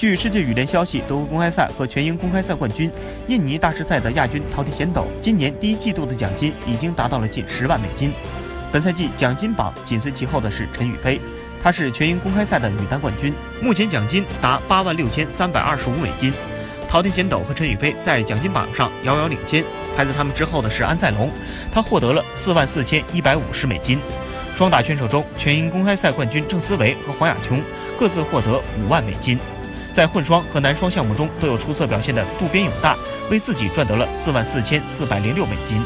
据世界羽联消息，德国公开赛和全英公开赛冠军、印尼大师赛的亚军陶田贤斗，今年第一季度的奖金已经达到了近十万美金。本赛季奖金榜紧随其后的是陈雨菲，她是全英公开赛的女单冠军，目前奖金达八万六千三百二十五美金。陶田贤斗和陈雨菲在奖金榜上遥遥领先，排在他们之后的是安赛龙，他获得了四万四千一百五十美金。双打选手中，全英公开赛冠军郑思维和黄雅琼各自获得五万美金。在混双和男双项目中都有出色表现的渡边勇大，为自己赚得了四万四千四百零六美金。